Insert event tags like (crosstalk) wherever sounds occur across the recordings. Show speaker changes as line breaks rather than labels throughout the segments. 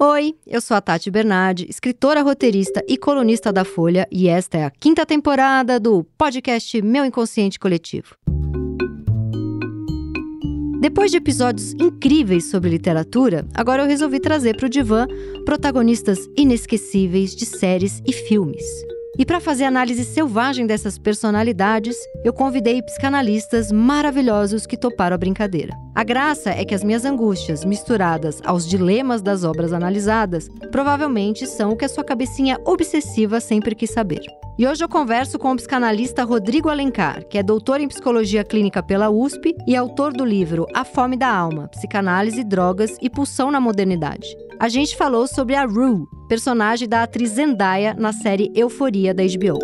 Oi, eu sou a Tati Bernardi, escritora, roteirista e colunista da Folha, e esta é a quinta temporada do podcast Meu Inconsciente Coletivo. Depois de episódios incríveis sobre literatura, agora eu resolvi trazer para o divã protagonistas inesquecíveis de séries e filmes. E para fazer análise selvagem dessas personalidades, eu convidei psicanalistas maravilhosos que toparam a brincadeira. A graça é que as minhas angústias, misturadas aos dilemas das obras analisadas, provavelmente são o que a sua cabecinha obsessiva sempre quis saber. E hoje eu converso com o psicanalista Rodrigo Alencar, que é doutor em psicologia clínica pela USP e autor do livro A Fome da Alma: Psicanálise, Drogas e Pulsão na Modernidade a gente falou sobre a Rue, personagem da atriz Zendaya na série Euforia da HBO.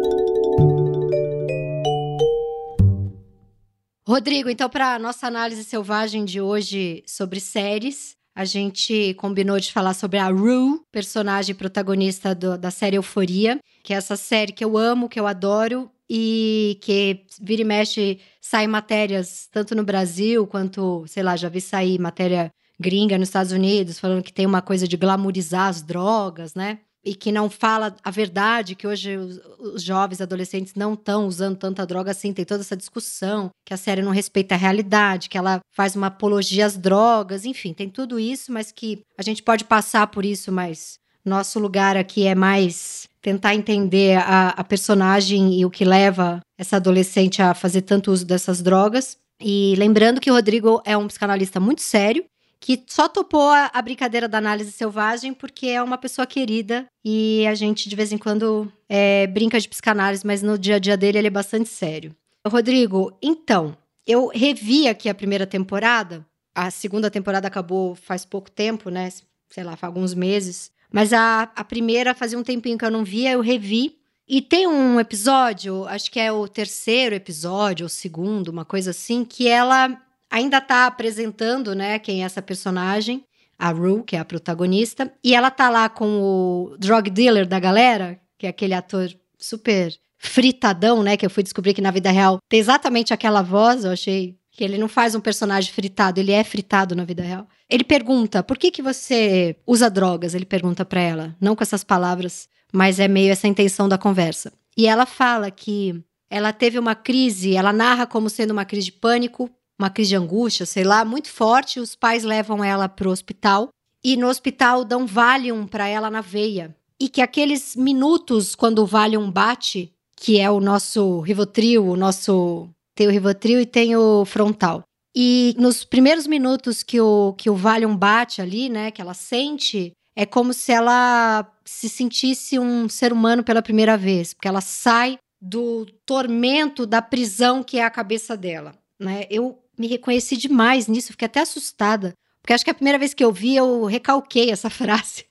Rodrigo, então, para nossa análise selvagem de hoje sobre séries, a gente combinou de falar sobre a Rue, personagem protagonista do, da série Euforia, que é essa série que eu amo, que eu adoro e que vira e mexe sai matérias tanto no Brasil quanto, sei lá, já vi sair matéria gringa nos Estados Unidos, falando que tem uma coisa de glamorizar as drogas, né? E que não fala a verdade, que hoje os, os jovens adolescentes não estão usando tanta droga assim. Tem toda essa discussão, que a série não respeita a realidade, que ela faz uma apologia às drogas, enfim, tem tudo isso, mas que a gente pode passar por isso, mas nosso lugar aqui é mais tentar entender a, a personagem e o que leva essa adolescente a fazer tanto uso dessas drogas. E lembrando que o Rodrigo é um psicanalista muito sério, que só topou a, a, brincadeira da análise selvagem porque é uma pessoa querida e a gente de vez em quando é, brinca de psicanálise, mas no dia a dia dele ele é bastante sério. Rodrigo, então, eu revi aqui a primeira temporada. A segunda temporada acabou faz pouco tempo, né? Sei lá, faz alguns meses. Mas a, a primeira fazia um tempinho que eu não via, eu revi. E tem um episódio, acho que é o terceiro episódio, ou segundo, uma coisa assim, que ela ainda está apresentando, né, quem é essa personagem, a Rue, que é a protagonista, e ela tá lá com o drug dealer da galera, que é aquele ator super fritadão, né, que eu fui descobrir que na vida real tem exatamente aquela voz, eu achei que ele não faz um personagem fritado, ele é fritado na vida real. Ele pergunta: "Por que que você usa drogas?" Ele pergunta para ela, não com essas palavras, mas é meio essa intenção da conversa. E ela fala que ela teve uma crise, ela narra como sendo uma crise de pânico uma crise de angústia, sei lá, muito forte. Os pais levam ela para o hospital e no hospital dão Valium para ela na veia. E que aqueles minutos quando o Valium bate, que é o nosso Rivotril, o nosso tem o Rivotril e tem o frontal. E nos primeiros minutos que o que o Valium bate ali, né, que ela sente, é como se ela se sentisse um ser humano pela primeira vez, porque ela sai do tormento da prisão que é a cabeça dela, né? Eu me reconheci demais nisso, fiquei até assustada. Porque acho que a primeira vez que eu vi, eu recalquei essa (laughs) frase.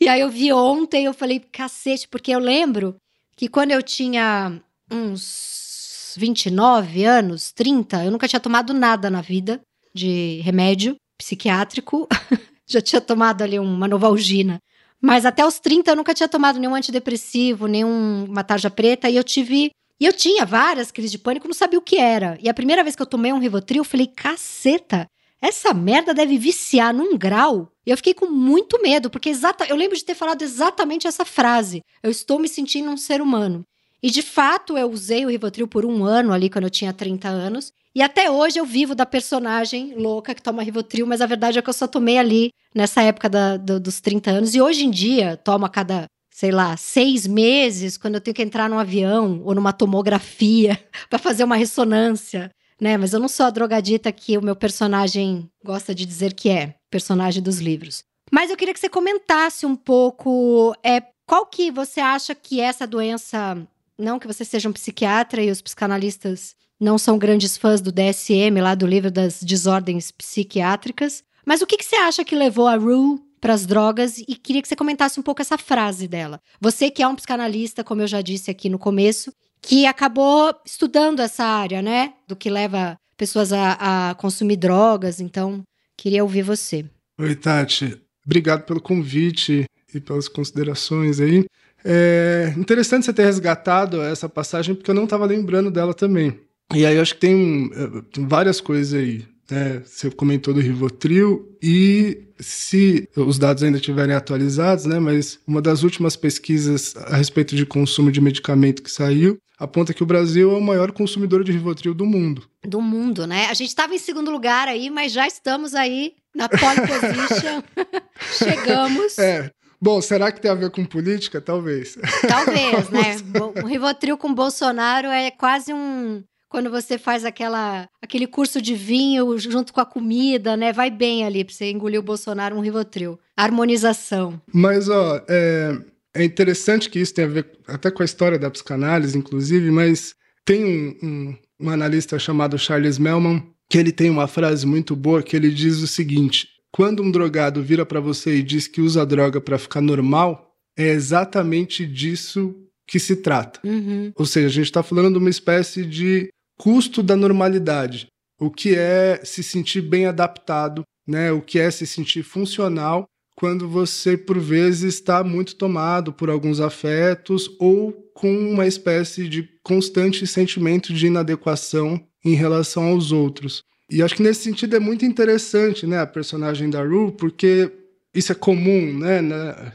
e aí eu vi ontem, eu falei, cacete, porque eu lembro que quando eu tinha uns 29 anos, 30, eu nunca tinha tomado nada na vida de remédio psiquiátrico. (laughs) Já tinha tomado ali uma novalgina. Mas até os 30 eu nunca tinha tomado nenhum antidepressivo, nenhuma tarja preta. E eu tive e eu tinha várias crises de pânico, não sabia o que era. E a primeira vez que eu tomei um Rivotril, eu falei, caceta, essa merda deve viciar num grau. E eu fiquei com muito medo, porque exata, eu lembro de ter falado exatamente essa frase. Eu estou me sentindo um ser humano. E de fato, eu usei o Rivotril por um ano ali, quando eu tinha 30 anos. E até hoje eu vivo da personagem louca que toma Rivotril, mas a verdade é que eu só tomei ali nessa época da, do, dos 30 anos. E hoje em dia, tomo a cada sei lá, seis meses, quando eu tenho que entrar num avião ou numa tomografia (laughs) para fazer uma ressonância, né? Mas eu não sou a drogadita que o meu personagem gosta de dizer que é, personagem dos livros. Mas eu queria que você comentasse um pouco é, qual que você acha que essa doença, não que você seja um psiquiatra e os psicanalistas não são grandes fãs do DSM, lá do livro das desordens psiquiátricas, mas o que, que você acha que levou a Rue para as drogas e queria que você comentasse um pouco essa frase dela. Você que é um psicanalista, como eu já disse aqui no começo, que acabou estudando essa área, né? Do que leva pessoas a, a consumir drogas. Então, queria ouvir você.
Oi, Tati. Obrigado pelo convite e pelas considerações aí. É interessante você ter resgatado essa passagem, porque eu não estava lembrando dela também. E aí eu acho que tem, eh, tem várias coisas aí. Né? Você comentou do Rivotril e se os dados ainda estiverem atualizados, né? Mas uma das últimas pesquisas a respeito de consumo de medicamento que saiu aponta que o Brasil é o maior consumidor de Rivotril do mundo.
Do mundo, né? A gente estava em segundo lugar aí, mas já estamos aí na pole position. (laughs) Chegamos.
É. Bom, será que tem a ver com política? Talvez.
Talvez, né? (laughs) O Rivotril com Bolsonaro é quase um quando você faz aquela, aquele curso de vinho junto com a comida, né? Vai bem ali pra você engolir o Bolsonaro um Rivotril. Harmonização.
Mas, ó, é, é interessante que isso tem a ver até com a história da psicanálise, inclusive, mas tem um, um, um analista chamado Charles Melman que ele tem uma frase muito boa que ele diz o seguinte: quando um drogado vira para você e diz que usa droga para ficar normal, é exatamente disso que se trata.
Uhum.
Ou seja, a gente está falando de uma espécie de custo da normalidade, o que é se sentir bem adaptado, né? O que é se sentir funcional quando você por vezes está muito tomado por alguns afetos ou com uma espécie de constante sentimento de inadequação em relação aos outros. E acho que nesse sentido é muito interessante, né, a personagem da Rue, porque isso é comum, né?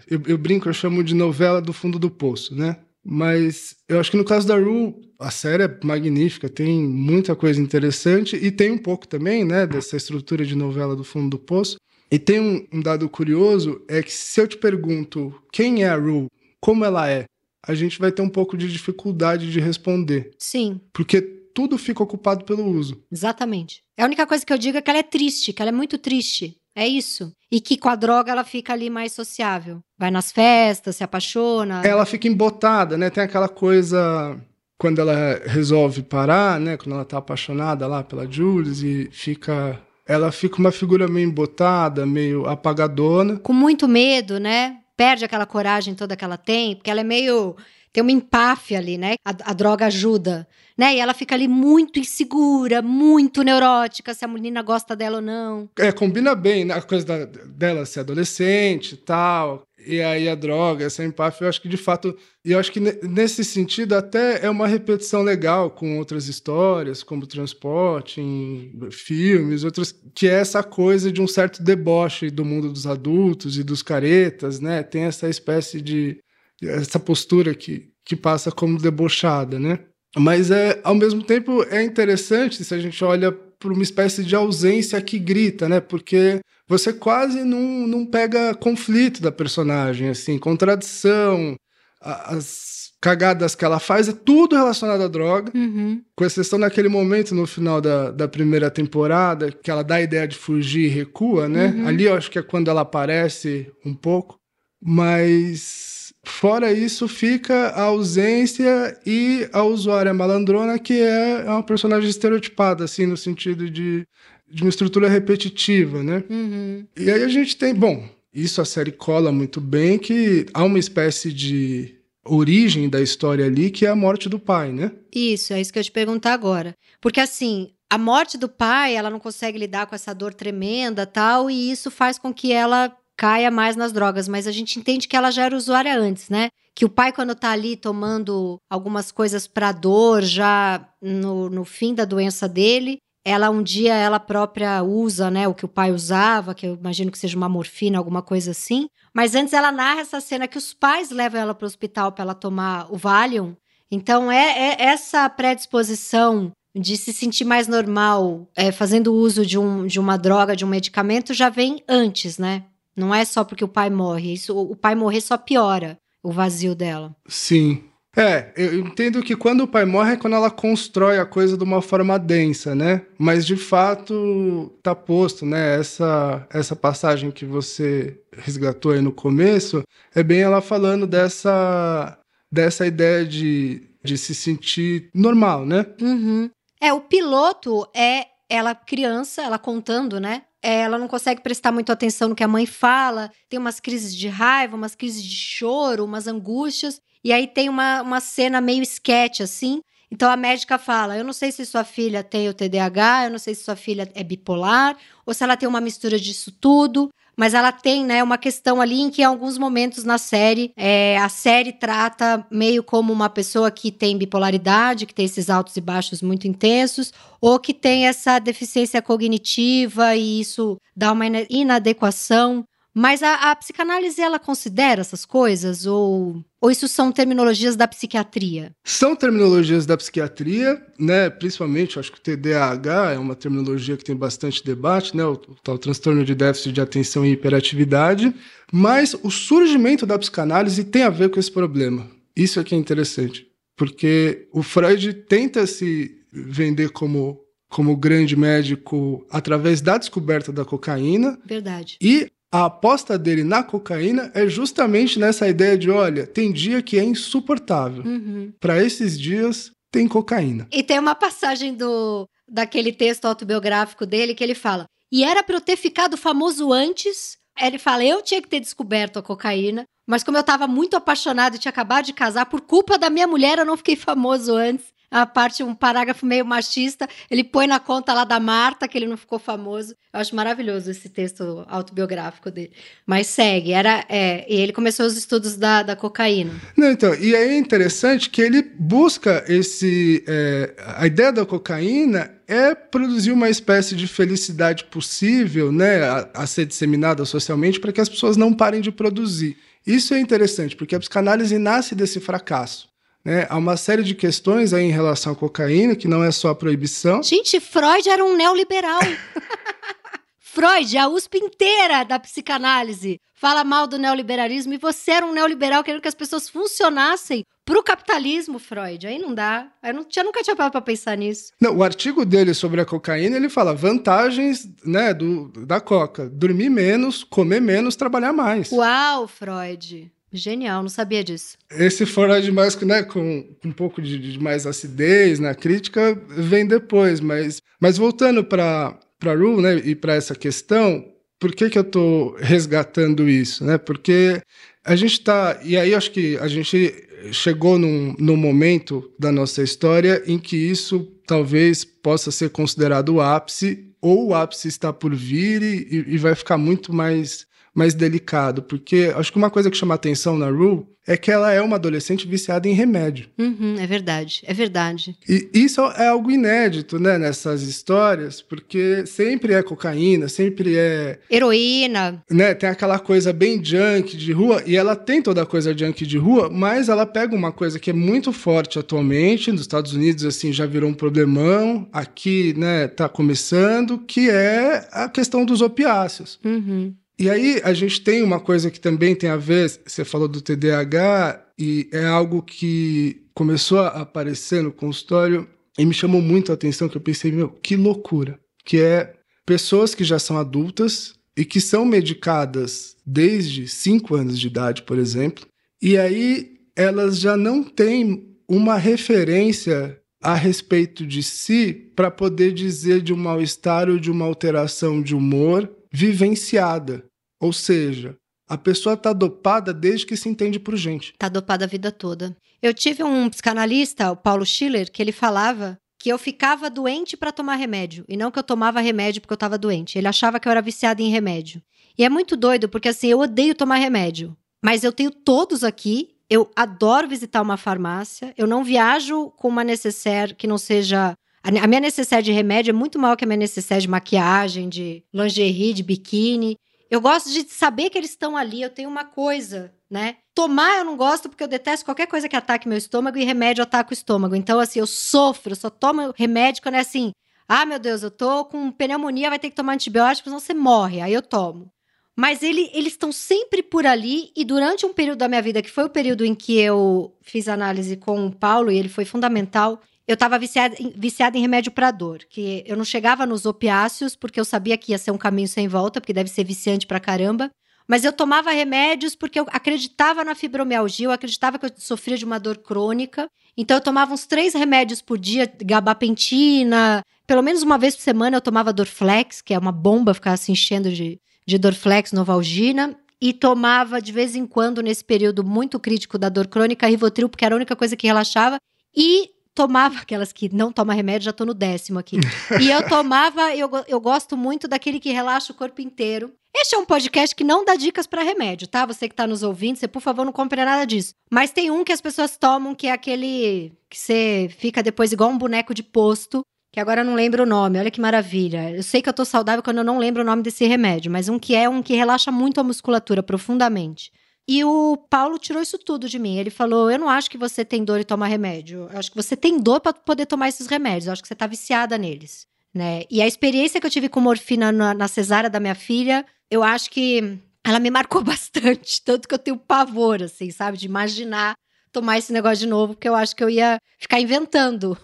Eu, eu brinco, eu chamo de novela do fundo do poço, né? Mas eu acho que no caso da Rue, a série é magnífica, tem muita coisa interessante e tem um pouco também, né, dessa estrutura de novela do fundo do poço. E tem um, um dado curioso, é que se eu te pergunto quem é a Rue, como ela é, a gente vai ter um pouco de dificuldade de responder.
Sim.
Porque tudo fica ocupado pelo uso.
Exatamente. A única coisa que eu digo é que ela é triste, que ela é muito triste. É isso. E que com a droga ela fica ali mais sociável. Vai nas festas, se apaixona.
Ela fica embotada, né? Tem aquela coisa quando ela resolve parar, né? Quando ela tá apaixonada lá pela Jules e fica. Ela fica uma figura meio embotada, meio apagadona.
Com muito medo, né? Perde aquela coragem toda que ela tem, porque ela é meio. Tem uma empáfia ali, né? A, a droga ajuda né? E ela fica ali muito insegura, muito neurótica, se a menina gosta dela ou não.
É, combina bem, né? A coisa da, dela ser adolescente e tal. E aí a droga, essa empáfia, eu acho que de fato. E eu acho que nesse sentido até é uma repetição legal com outras histórias, como transporte, em filmes, outras, que é essa coisa de um certo deboche do mundo dos adultos e dos caretas, né? Tem essa espécie de. Essa postura que, que passa como debochada, né? Mas é, ao mesmo tempo é interessante se a gente olha para uma espécie de ausência que grita, né? Porque você quase não, não pega conflito da personagem, assim, contradição, as cagadas que ela faz, é tudo relacionado à droga,
uhum.
com exceção daquele momento no final da, da primeira temporada, que ela dá a ideia de fugir e recua, né? Uhum. Ali eu acho que é quando ela aparece um pouco, mas Fora isso, fica a ausência e a usuária malandrona, que é uma personagem estereotipada, assim, no sentido de, de uma estrutura repetitiva, né?
Uhum.
E aí a gente tem, bom, isso a série cola muito bem, que há uma espécie de origem da história ali, que é a morte do pai, né?
Isso, é isso que eu te perguntar agora. Porque assim, a morte do pai, ela não consegue lidar com essa dor tremenda, tal, e isso faz com que ela caia mais nas drogas, mas a gente entende que ela já era usuária antes, né? Que o pai, quando tá ali tomando algumas coisas para dor, já no, no fim da doença dele, ela um dia ela própria usa, né, o que o pai usava, que eu imagino que seja uma morfina, alguma coisa assim. Mas antes ela narra essa cena que os pais levam ela para o hospital para ela tomar o Valium. Então é, é, essa predisposição de se sentir mais normal, é, fazendo uso de, um, de uma droga, de um medicamento, já vem antes, né? Não é só porque o pai morre. Isso, o pai morrer só piora o vazio dela.
Sim. É, eu entendo que quando o pai morre é quando ela constrói a coisa de uma forma densa, né? Mas de fato tá posto, né? Essa, essa passagem que você resgatou aí no começo é bem ela falando dessa, dessa ideia de, de se sentir normal, né?
Uhum. É, o piloto é ela criança, ela contando, né? É, ela não consegue prestar muito atenção no que a mãe fala, tem umas crises de raiva, umas crises de choro, umas angústias. E aí tem uma, uma cena meio sketch, assim, Então a médica fala: Eu não sei se sua filha tem o TDAH, eu não sei se sua filha é bipolar, ou se ela tem uma mistura disso tudo. Mas ela tem, né, uma questão ali em que, em alguns momentos na série, é, a série trata meio como uma pessoa que tem bipolaridade, que tem esses altos e baixos muito intensos, ou que tem essa deficiência cognitiva e isso dá uma inadequação mas a, a, psicanálise ela considera essas coisas ou, ou isso são terminologias da psiquiatria?
São terminologias da psiquiatria, né? Principalmente, acho que o TDAH é uma terminologia que tem bastante debate, né? O, tal transtorno de déficit de atenção e hiperatividade. Mas o surgimento da psicanálise tem a ver com esse problema. Isso é que é interessante, porque o Freud tenta se vender como como grande médico através da descoberta da cocaína.
Verdade.
E a aposta dele na cocaína é justamente nessa ideia de: olha, tem dia que é insuportável. Uhum. Para esses dias, tem cocaína.
E tem uma passagem do daquele texto autobiográfico dele que ele fala: e era para eu ter ficado famoso antes. Ele fala: eu tinha que ter descoberto a cocaína, mas como eu estava muito apaixonado e tinha acabado de casar, por culpa da minha mulher, eu não fiquei famoso antes a parte, um parágrafo meio machista, ele põe na conta lá da Marta, que ele não ficou famoso. Eu acho maravilhoso esse texto autobiográfico dele. Mas segue, era. É, e ele começou os estudos da, da cocaína.
Não, então, e é interessante que ele busca esse. É, a ideia da cocaína é produzir uma espécie de felicidade possível, né, a, a ser disseminada socialmente para que as pessoas não parem de produzir. Isso é interessante, porque a psicanálise nasce desse fracasso. Né? Há uma série de questões aí em relação à cocaína, que não é só a proibição.
Gente, Freud era um neoliberal. (laughs) Freud, a USP inteira da psicanálise, fala mal do neoliberalismo e você era um neoliberal querendo que as pessoas funcionassem para o capitalismo, Freud. Aí não dá. Eu não tinha, nunca tinha parado para pensar nisso.
Não, o artigo dele sobre a cocaína, ele fala vantagens né, do, da coca. Dormir menos, comer menos, trabalhar mais.
Uau, Freud. Genial, não sabia disso.
Esse Freud mais né, com um pouco de, de, mais acidez na crítica vem depois, mas, mas voltando para Rule, né, e para essa questão, por que que eu estou resgatando isso, né? Porque a gente está e aí acho que a gente chegou num, num momento da nossa história em que isso talvez possa ser considerado o ápice ou o ápice está por vir e, e vai ficar muito mais mais delicado, porque acho que uma coisa que chama atenção na Rue é que ela é uma adolescente viciada em remédio.
Uhum, é verdade, é verdade.
E isso é algo inédito, né, nessas histórias, porque sempre é cocaína, sempre é.
Heroína.
Né, tem aquela coisa bem junk de rua, e ela tem toda a coisa junk de rua, mas ela pega uma coisa que é muito forte atualmente, nos Estados Unidos, assim, já virou um problemão, aqui, né, tá começando, que é a questão dos opiáceos.
Uhum.
E aí a gente tem uma coisa que também tem a ver, você falou do TDAH, e é algo que começou a aparecer no consultório e me chamou muito a atenção, que eu pensei, meu, que loucura. Que é pessoas que já são adultas e que são medicadas desde 5 anos de idade, por exemplo, e aí elas já não têm uma referência a respeito de si para poder dizer de um mal-estar ou de uma alteração de humor vivenciada. Ou seja, a pessoa está dopada desde que se entende por gente.
Está dopada a vida toda. Eu tive um psicanalista, o Paulo Schiller, que ele falava que eu ficava doente para tomar remédio e não que eu tomava remédio porque eu estava doente. Ele achava que eu era viciada em remédio. E é muito doido porque assim, eu odeio tomar remédio, mas eu tenho todos aqui. Eu adoro visitar uma farmácia. Eu não viajo com uma necessaire que não seja a minha necessidade de remédio é muito maior que a minha necessidade de maquiagem, de lingerie, de biquíni. Eu gosto de saber que eles estão ali. Eu tenho uma coisa, né? Tomar eu não gosto porque eu detesto qualquer coisa que ataque meu estômago e remédio ataca o estômago. Então, assim, eu sofro, eu só tomo remédio quando é assim. Ah, meu Deus, eu tô com pneumonia, vai ter que tomar antibiótico, senão você morre. Aí eu tomo. Mas ele, eles estão sempre por ali e durante um período da minha vida, que foi o período em que eu fiz análise com o Paulo, e ele foi fundamental, eu estava viciada, viciada em remédio para dor, que eu não chegava nos opiáceos porque eu sabia que ia ser um caminho sem volta, porque deve ser viciante pra caramba. Mas eu tomava remédios porque eu acreditava na fibromialgia, eu acreditava que eu sofria de uma dor crônica. Então eu tomava uns três remédios por dia, gabapentina, pelo menos uma vez por semana eu tomava Dorflex, que é uma bomba ficar se enchendo de, de Dorflex, Novalgina. E tomava de vez em quando, nesse período muito crítico da dor crônica, Rivotril, porque era a única coisa que relaxava. E tomava aquelas que não toma remédio, já tô no décimo aqui. e eu tomava, eu, eu gosto muito daquele que relaxa o corpo inteiro. Este é um podcast que não dá dicas para remédio, tá? Você que tá nos ouvindo, você por favor não compre nada disso. Mas tem um que as pessoas tomam que é aquele que você fica depois igual um boneco de posto, que agora eu não lembro o nome. Olha que maravilha. Eu sei que eu tô saudável quando eu não lembro o nome desse remédio, mas um que é um que relaxa muito a musculatura profundamente. E o Paulo tirou isso tudo de mim. Ele falou: Eu não acho que você tem dor e toma remédio. Eu acho que você tem dor para poder tomar esses remédios. Eu acho que você tá viciada neles. Né? E a experiência que eu tive com morfina na, na cesárea da minha filha, eu acho que ela me marcou (laughs) bastante. Tanto que eu tenho pavor, assim, sabe? De imaginar tomar esse negócio de novo, porque eu acho que eu ia ficar inventando.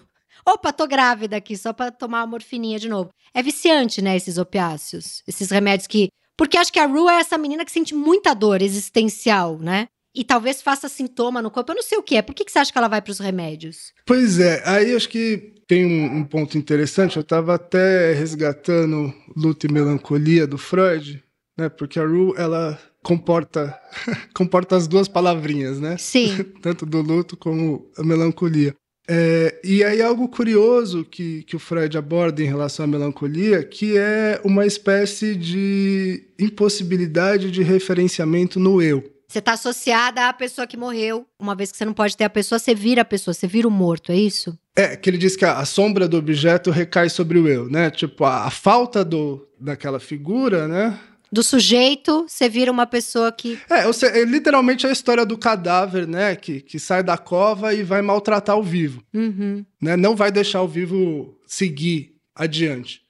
Opa, tô grávida aqui, só pra tomar a morfininha de novo. É viciante, né, esses opiáceos. Esses remédios que porque acho que a Rue é essa menina que sente muita dor existencial, né? E talvez faça sintoma no corpo. Eu não sei o que é. Por que, que você acha que ela vai para os remédios?
Pois é, aí acho que tem um, um ponto interessante. Eu estava até resgatando Luto e Melancolia do Freud, né? Porque a Rue, ela comporta (laughs) comporta as duas palavrinhas, né?
Sim. (laughs)
Tanto do luto como a melancolia. É, e aí algo curioso que, que o Freud aborda em relação à melancolia, que é uma espécie de impossibilidade de referenciamento no eu.
Você está associada à pessoa que morreu. Uma vez que você não pode ter a pessoa, você vira a pessoa, você vira o morto, é isso?
É, que ele diz que a, a sombra do objeto recai sobre o eu, né? Tipo, a, a falta do, daquela figura, né?
Do sujeito, você vira uma pessoa que.
É, você, é literalmente a história do cadáver, né? Que, que sai da cova e vai maltratar o vivo.
Uhum.
Né? Não vai deixar o vivo seguir adiante.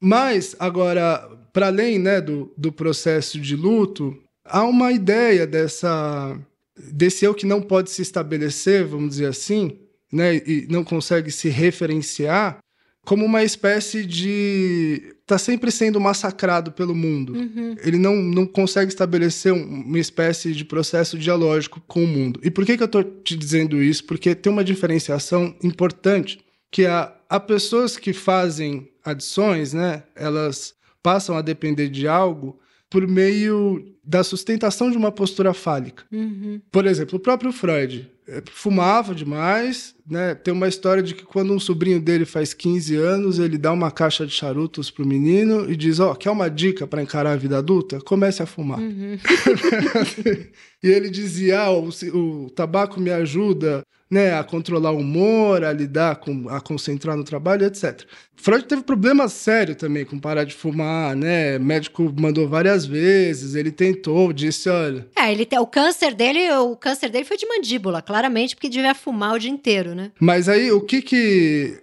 Mas, agora, para além né, do, do processo de luto, há uma ideia dessa desse eu que não pode se estabelecer, vamos dizer assim, né, e não consegue se referenciar, como uma espécie de. Está sempre sendo massacrado pelo mundo.
Uhum.
Ele não, não consegue estabelecer uma espécie de processo dialógico com o mundo. E por que, que eu estou te dizendo isso? Porque tem uma diferenciação importante, que há, há pessoas que fazem adições, né? elas passam a depender de algo por meio da sustentação de uma postura fálica.
Uhum.
Por exemplo, o próprio Freud eh, fumava demais, né? Tem uma história de que quando um sobrinho dele faz 15 anos, ele dá uma caixa de charutos pro menino e diz: Ó, oh, quer uma dica para encarar a vida adulta? Comece a fumar.
Uhum. (laughs)
e ele dizia: ah, o, o tabaco me ajuda né, a controlar o humor, a lidar com, a concentrar no trabalho, etc. Freud teve problema sério também com parar de fumar, né? O médico mandou várias vezes, ele tentou, disse, olha.
É, ele tem, o câncer dele, o câncer dele foi de mandíbula, claramente, porque devia fumar o dia inteiro, né?
Mas aí o que que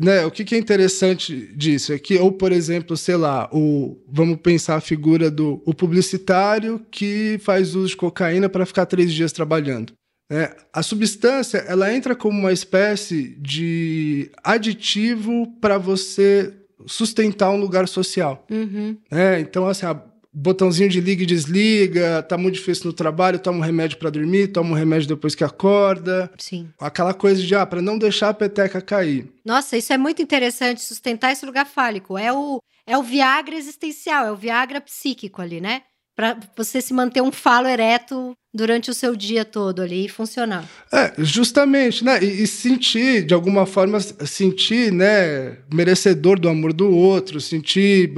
né, o que, que, é interessante disso é que, ou por exemplo, sei lá, o, vamos pensar a figura do o publicitário que faz uso de cocaína para ficar três dias trabalhando. É, a substância ela entra como uma espécie de aditivo para você sustentar um lugar social.
Uhum.
É, então, assim, a botãozinho de liga e desliga, tá muito difícil no trabalho, toma um remédio para dormir, toma um remédio depois que acorda.
Sim.
Aquela coisa de, ah, para não deixar a peteca cair.
Nossa, isso é muito interessante, sustentar esse lugar fálico. É o, é o Viagra existencial, é o Viagra psíquico ali, né? Para você se manter um falo ereto durante o seu dia todo ali e funcionar.
É, justamente, né? E, e, sentir, de alguma forma, sentir, né, merecedor do amor do outro, sentir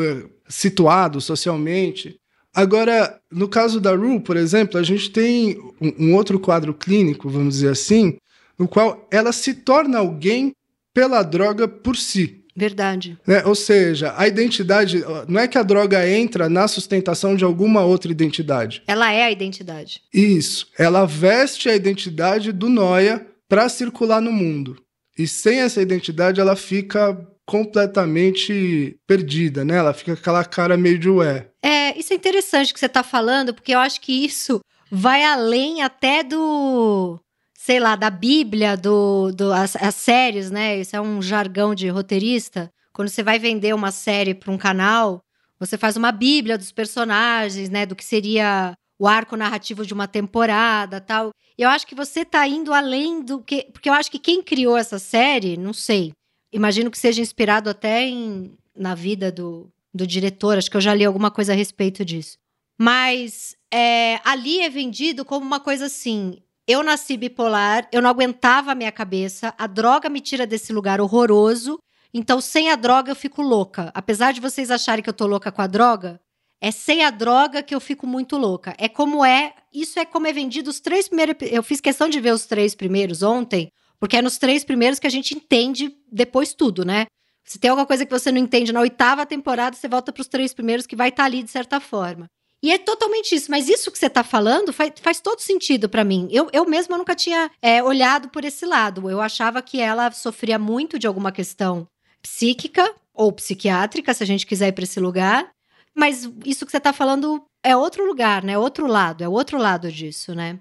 situado socialmente. Agora, no caso da Ru, por exemplo, a gente tem um, um outro quadro clínico, vamos dizer assim, no qual ela se torna alguém pela droga por si.
Verdade.
Né? Ou seja, a identidade. Não é que a droga entra na sustentação de alguma outra identidade.
Ela é a identidade.
Isso. Ela veste a identidade do Noia para circular no mundo. E sem essa identidade, ela fica completamente perdida, né? Ela fica aquela cara meio de ué.
É, isso é interessante que você está falando, porque eu acho que isso vai além até do sei lá, da Bíblia, do, do as, as, séries, né? Isso é um jargão de roteirista. Quando você vai vender uma série para um canal, você faz uma Bíblia dos personagens, né? Do que seria o arco narrativo de uma temporada, tal. Eu acho que você tá indo além do que, porque eu acho que quem criou essa série, não sei. Imagino que seja inspirado até em, na vida do, do diretor. Acho que eu já li alguma coisa a respeito disso. Mas é, ali é vendido como uma coisa assim: eu nasci bipolar, eu não aguentava a minha cabeça, a droga me tira desse lugar horroroso. Então, sem a droga, eu fico louca. Apesar de vocês acharem que eu tô louca com a droga, é sem a droga que eu fico muito louca. É como é. Isso é como é vendido os três primeiros. Eu fiz questão de ver os três primeiros ontem, porque é nos três primeiros que a gente entende depois tudo, né? Se tem alguma coisa que você não entende na oitava temporada, você volta para os três primeiros que vai estar tá ali de certa forma. E é totalmente isso. Mas isso que você está falando faz, faz, todo sentido para mim. Eu, eu mesma nunca tinha é, olhado por esse lado. Eu achava que ela sofria muito de alguma questão psíquica ou psiquiátrica, se a gente quiser ir para esse lugar. Mas isso que você está falando é outro lugar, né? Outro lado, é outro lado disso, né?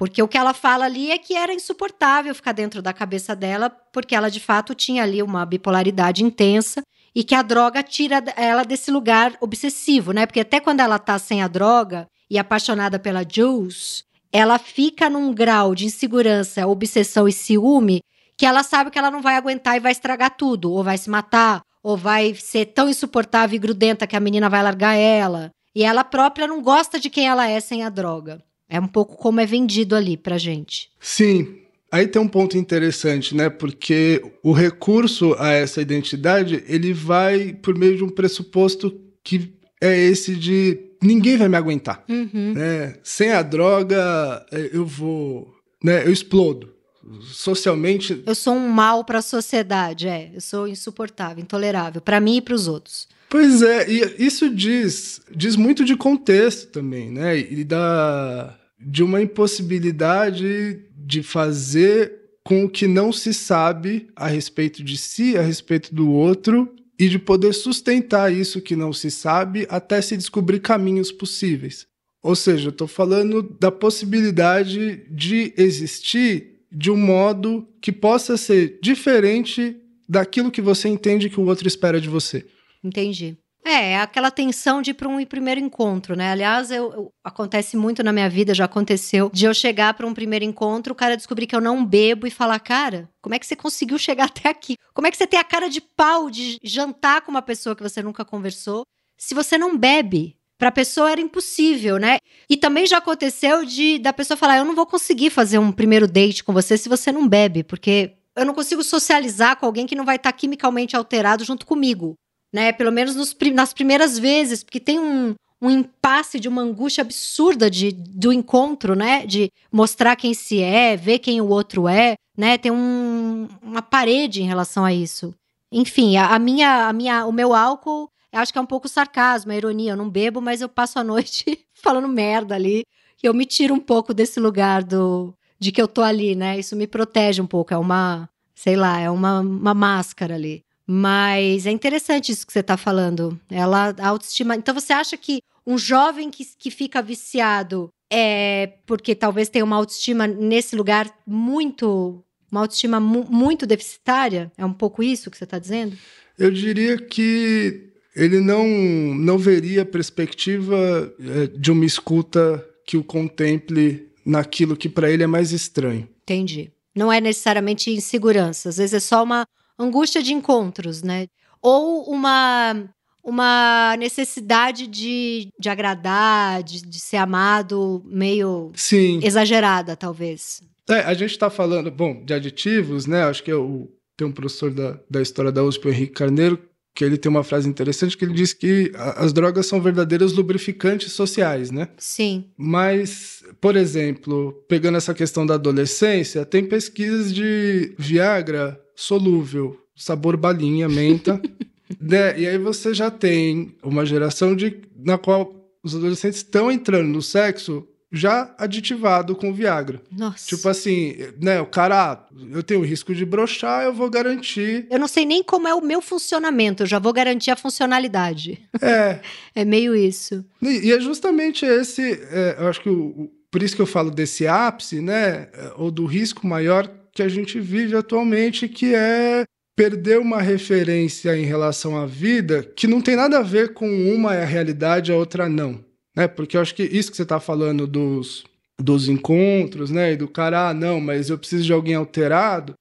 Porque o que ela fala ali é que era insuportável ficar dentro da cabeça dela, porque ela de fato tinha ali uma bipolaridade intensa e que a droga tira ela desse lugar obsessivo, né? Porque até quando ela tá sem a droga e apaixonada pela Jules, ela fica num grau de insegurança, obsessão e ciúme que ela sabe que ela não vai aguentar e vai estragar tudo, ou vai se matar, ou vai ser tão insuportável e grudenta que a menina vai largar ela. E ela própria não gosta de quem ela é sem a droga. É um pouco como é vendido ali pra gente.
Sim. Aí tem um ponto interessante, né? Porque o recurso a essa identidade, ele vai por meio de um pressuposto que é esse de ninguém vai me aguentar.
Uhum.
Né? Sem a droga, é, eu vou. Né? Eu explodo. Socialmente.
Eu sou um mal para a sociedade, é. Eu sou insuportável, intolerável, para mim e para os outros.
Pois é, e isso diz, diz muito de contexto também, né? E da, de uma impossibilidade de fazer com o que não se sabe a respeito de si, a respeito do outro, e de poder sustentar isso que não se sabe até se descobrir caminhos possíveis. Ou seja, eu estou falando da possibilidade de existir de um modo que possa ser diferente daquilo que você entende que o outro espera de você.
Entendi. É, é aquela tensão de ir para um primeiro encontro, né? Aliás, eu, eu, acontece muito na minha vida, já aconteceu, de eu chegar para um primeiro encontro, o cara descobrir que eu não bebo e falar, cara, como é que você conseguiu chegar até aqui? Como é que você tem a cara de pau de jantar com uma pessoa que você nunca conversou se você não bebe? Para a pessoa era impossível, né? E também já aconteceu de da pessoa falar, eu não vou conseguir fazer um primeiro date com você se você não bebe, porque eu não consigo socializar com alguém que não vai estar tá quimicamente alterado junto comigo né? Pelo menos nos, nas primeiras vezes, porque tem um, um impasse de uma angústia absurda de, do encontro, né? De mostrar quem se é, ver quem o outro é, né? Tem um, uma parede em relação a isso. Enfim, a, a, minha, a minha, o meu álcool, acho que é um pouco sarcasmo, a ironia. Eu não bebo, mas eu passo a noite (laughs) falando merda ali. E eu me tiro um pouco desse lugar do de que eu tô ali, né? Isso me protege um pouco. É uma, sei lá, é uma, uma máscara ali. Mas é interessante isso que você está falando. Ela, a autoestima. Então você acha que um jovem que, que fica viciado é porque talvez tenha uma autoestima nesse lugar muito. Uma autoestima mu muito deficitária? É um pouco isso que você está dizendo?
Eu diria que ele não, não veria perspectiva é, de uma escuta que o contemple naquilo que para ele é mais estranho.
Entendi. Não é necessariamente insegurança, às vezes é só uma angústia de encontros, né? Ou uma uma necessidade de, de agradar, de, de ser amado meio
Sim.
exagerada, talvez.
É, a gente está falando, bom, de aditivos, né? Acho que eu, tem um professor da, da história da USP, o Henrique Carneiro, que ele tem uma frase interessante que ele diz que as drogas são verdadeiros lubrificantes sociais, né?
Sim.
Mas, por exemplo, pegando essa questão da adolescência, tem pesquisas de Viagra solúvel, sabor balinha, menta. (laughs) né? E aí você já tem uma geração de, na qual os adolescentes estão entrando no sexo já aditivado com Viagra.
Nossa.
Tipo assim, né, o cara, ah, eu tenho risco de brochar, eu vou garantir.
Eu não sei nem como é o meu funcionamento, eu já vou garantir a funcionalidade.
É. (laughs)
é meio isso.
E, e é justamente esse, é, eu acho que o, por isso que eu falo desse ápice, né, ou do risco maior que a gente vive atualmente, que é perder uma referência em relação à vida que não tem nada a ver com uma é a realidade, a outra não. Né? Porque eu acho que isso que você está falando dos, dos encontros, né? E do cara, ah, não, mas eu preciso de alguém alterado.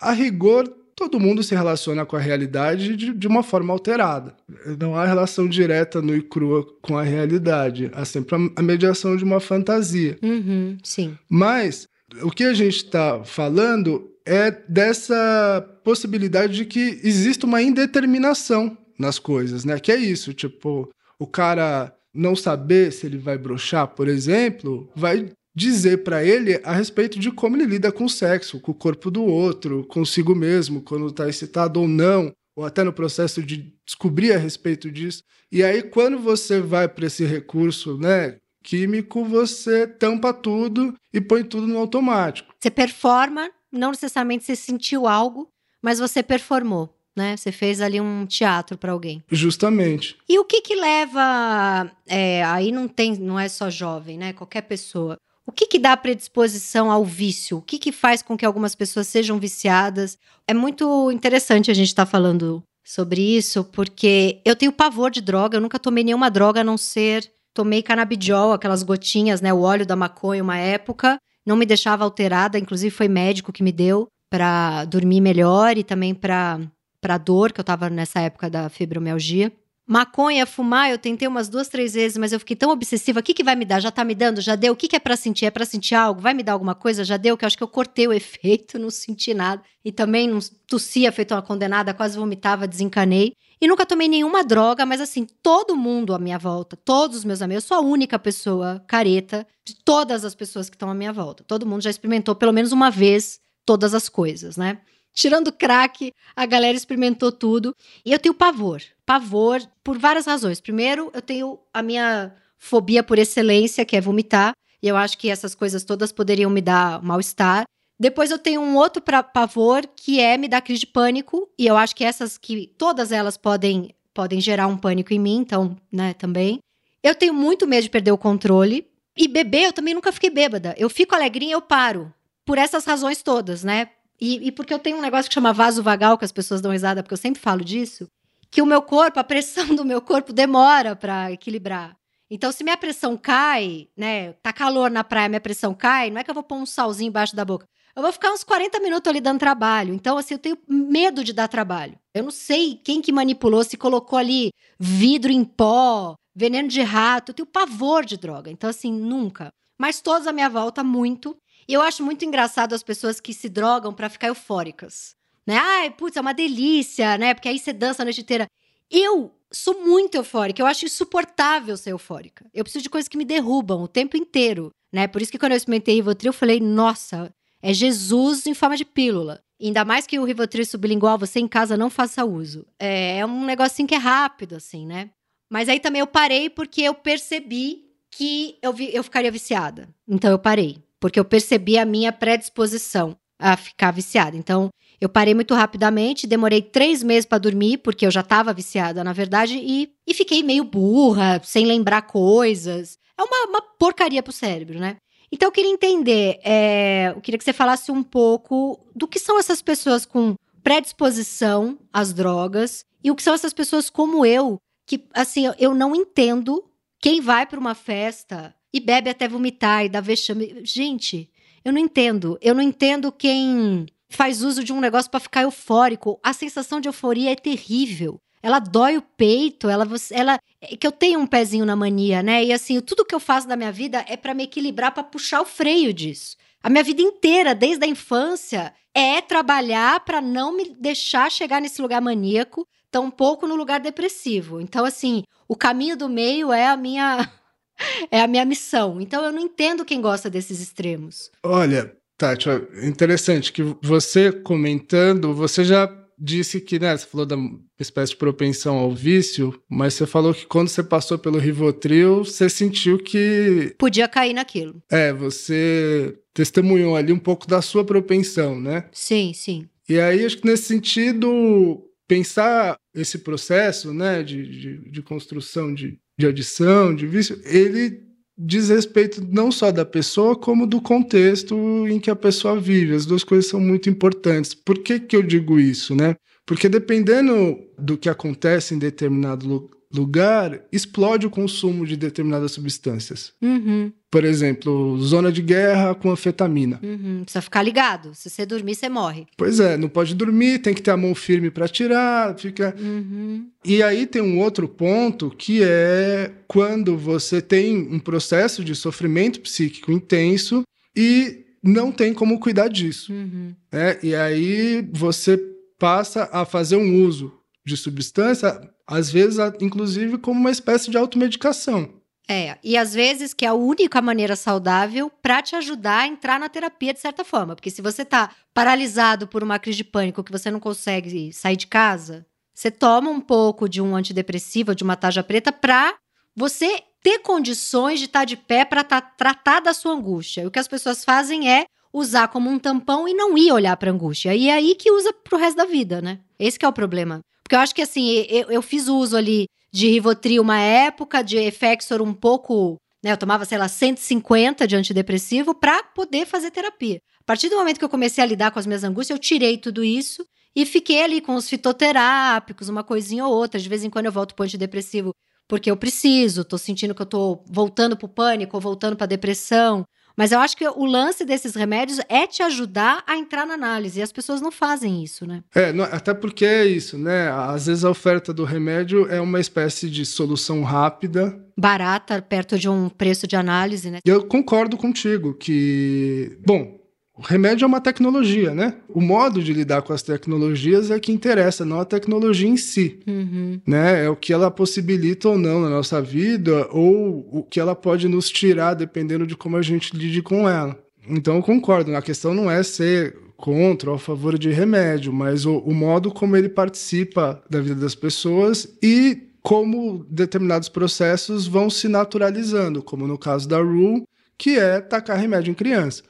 A rigor, todo mundo se relaciona com a realidade de, de uma forma alterada. Não há relação direta no e crua com a realidade. Há sempre a, a mediação de uma fantasia.
Uhum, sim.
Mas o que a gente está falando é dessa possibilidade de que existe uma indeterminação nas coisas, né? Que é isso, tipo, o cara não saber se ele vai brochar, por exemplo, vai dizer para ele a respeito de como ele lida com o sexo, com o corpo do outro, consigo mesmo, quando está excitado ou não, ou até no processo de descobrir a respeito disso. E aí, quando você vai para esse recurso, né, químico, você tampa tudo e põe tudo no automático.
Você performa, não necessariamente você sentiu algo, mas você performou né? Você fez ali um teatro para alguém.
Justamente.
E o que que leva, é, aí não tem, não é só jovem, né? Qualquer pessoa. O que que dá predisposição ao vício? O que que faz com que algumas pessoas sejam viciadas? É muito interessante a gente estar tá falando sobre isso, porque eu tenho pavor de droga, eu nunca tomei nenhuma droga a não ser tomei canabidiol, aquelas gotinhas, né, o óleo da maconha uma época, não me deixava alterada, inclusive foi médico que me deu para dormir melhor e também para para dor, que eu tava nessa época da fibromialgia. Maconha, fumar, eu tentei umas duas, três vezes, mas eu fiquei tão obsessiva. O que, que vai me dar? Já tá me dando? Já deu? O que, que é para sentir? É para sentir algo? Vai me dar alguma coisa? Já deu? Que eu acho que eu cortei o (laughs) efeito, não senti nada. E também não tossia, feito uma condenada, quase vomitava, desencanei. E nunca tomei nenhuma droga, mas assim, todo mundo à minha volta, todos os meus amigos, eu sou a única pessoa careta de todas as pessoas que estão à minha volta. Todo mundo já experimentou pelo menos uma vez todas as coisas, né? Tirando crack, a galera experimentou tudo. E eu tenho pavor. Pavor por várias razões. Primeiro, eu tenho a minha fobia por excelência, que é vomitar. E eu acho que essas coisas todas poderiam me dar mal-estar. Depois eu tenho um outro pra, pavor, que é me dar crise de pânico. E eu acho que essas que todas elas podem podem gerar um pânico em mim, então, né, também. Eu tenho muito medo de perder o controle. E beber, eu também nunca fiquei bêbada. Eu fico alegrinha, eu paro. Por essas razões todas, né? E, e, porque eu tenho um negócio que chama vaso vagal, que as pessoas dão risada, porque eu sempre falo disso, que o meu corpo, a pressão do meu corpo demora para equilibrar. Então, se minha pressão cai, né, tá calor na praia, minha pressão cai, não é que eu vou pôr um salzinho embaixo da boca. Eu vou ficar uns 40 minutos ali dando trabalho. Então, assim, eu tenho medo de dar trabalho. Eu não sei quem que manipulou, se colocou ali vidro em pó, veneno de rato. Eu tenho pavor de droga. Então, assim, nunca. Mas todos à minha volta, muito. E eu acho muito engraçado as pessoas que se drogam para ficar eufóricas. Né? Ai, putz, é uma delícia, né? Porque aí você dança a noite inteira. Eu sou muito eufórica, eu acho insuportável ser eufórica. Eu preciso de coisas que me derrubam o tempo inteiro, né? Por isso que quando eu experimentei Rivotril, eu falei, nossa, é Jesus em forma de pílula. Ainda mais que o Rivotril sublingual, você em casa não faça uso. É, é um negocinho que é rápido, assim, né? Mas aí também eu parei porque eu percebi que eu, vi, eu ficaria viciada. Então eu parei porque eu percebi a minha predisposição a ficar viciada. Então, eu parei muito rapidamente, demorei três meses para dormir, porque eu já estava viciada, na verdade, e, e fiquei meio burra, sem lembrar coisas. É uma, uma porcaria pro cérebro, né? Então, eu queria entender, é, eu queria que você falasse um pouco do que são essas pessoas com predisposição às drogas e o que são essas pessoas como eu, que, assim, eu não entendo quem vai para uma festa e bebe até vomitar e dá vexame. Gente, eu não entendo. Eu não entendo quem faz uso de um negócio para ficar eufórico. A sensação de euforia é terrível. Ela dói o peito, ela, ela é que eu tenho um pezinho na mania, né? E assim, tudo que eu faço na minha vida é para me equilibrar, para puxar o freio disso. A minha vida inteira, desde a infância, é trabalhar para não me deixar chegar nesse lugar maníaco, tampouco no lugar depressivo. Então, assim, o caminho do meio é a minha (laughs) é a minha missão. Então eu não entendo quem gosta desses extremos.
Olha, Tati, interessante que você comentando, você já disse que, né, você falou da espécie de propensão ao vício, mas você falou que quando você passou pelo Rivotril, você sentiu que
podia cair naquilo.
É, você testemunhou ali um pouco da sua propensão, né?
Sim, sim.
E aí acho que nesse sentido pensar esse processo, né, de, de, de construção de de adição, de vício, ele diz respeito não só da pessoa, como do contexto em que a pessoa vive. As duas coisas são muito importantes. Por que, que eu digo isso, né? Porque dependendo do que acontece em determinado lugar, explode o consumo de determinadas substâncias.
Uhum.
Por exemplo, zona de guerra com anfetamina.
Uhum. Precisa ficar ligado. Se você dormir, você morre.
Pois é, não pode dormir, tem que ter a mão firme para tirar, fica.
Uhum.
E aí tem um outro ponto que é quando você tem um processo de sofrimento psíquico intenso e não tem como cuidar disso.
Uhum.
Né? E aí você passa a fazer um uso de substância, às vezes, inclusive, como uma espécie de automedicação.
É, e às vezes que é a única maneira saudável para te ajudar a entrar na terapia de certa forma. Porque se você tá paralisado por uma crise de pânico que você não consegue sair de casa, você toma um pouco de um antidepressivo, de uma taja preta, para você ter condições de estar tá de pé para tá, tratar da sua angústia. O que as pessoas fazem é usar como um tampão e não ir olhar para angústia. E é aí que usa pro resto da vida, né? Esse é o problema. Porque eu acho que assim, eu, eu fiz uso ali de Rivotril uma época, de Effexor um pouco, né? Eu tomava, sei lá, 150 de antidepressivo para poder fazer terapia. A partir do momento que eu comecei a lidar com as minhas angústias, eu tirei tudo isso e fiquei ali com os fitoterápicos, uma coisinha ou outra. De vez em quando eu volto pro antidepressivo porque eu preciso, tô sentindo que eu tô voltando pro pânico ou voltando pra depressão. Mas eu acho que o lance desses remédios é te ajudar a entrar na análise. E as pessoas não fazem isso, né?
É, não, até porque é isso, né? Às vezes a oferta do remédio é uma espécie de solução rápida.
Barata, perto de um preço de análise, né?
Eu concordo contigo que. Bom, o remédio é uma tecnologia, né? O modo de lidar com as tecnologias é que interessa, não a tecnologia em si.
Uhum.
Né? É o que ela possibilita ou não na nossa vida, ou o que ela pode nos tirar, dependendo de como a gente lide com ela. Então eu concordo, a questão não é ser contra ou a favor de remédio, mas o, o modo como ele participa da vida das pessoas e como determinados processos vão se naturalizando, como no caso da Rue, que é tacar remédio em criança.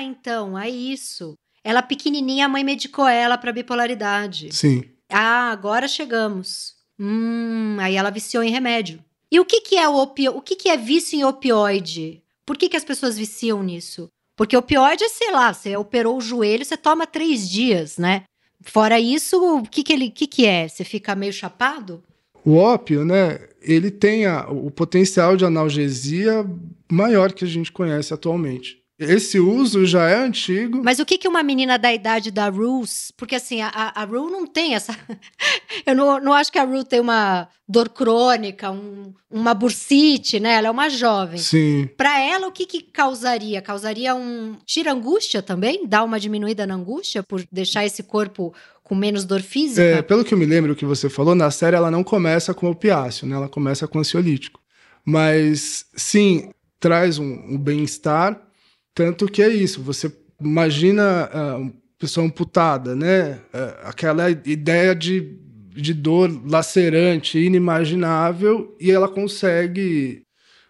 Ah, então, é isso. Ela pequenininha, a mãe medicou ela para bipolaridade.
Sim.
Ah, agora chegamos. Hum, aí ela viciou em remédio. E o que, que é opio... o que, que é vício em opioide? Por que, que as pessoas viciam nisso? Porque opioide é, sei lá, você operou o joelho, você toma três dias, né? Fora isso, o que, que ele que, que é? Você fica meio chapado?
O ópio, né? Ele tem a, o potencial de analgesia maior que a gente conhece atualmente. Esse uso já é antigo.
Mas o que, que uma menina da idade da Ruth. Porque assim, a, a não tem essa. (laughs) Eu não, não acho que a Ruth tem uma dor crônica, um, uma bursite, né? Ela é uma jovem.
Sim.
Para ela, o que, que causaria? Causaria um. Tira angústia também? Dá uma diminuída na angústia por deixar esse corpo com menos dor física?
É, pelo que eu me lembro que você falou, na série ela não começa com opiáceo, né? Ela começa com ansiolítico. Mas, sim, traz um, um bem-estar tanto que é isso, você imagina uh, uma pessoa amputada, né? Uh, aquela ideia de, de dor lacerante, inimaginável, e ela consegue,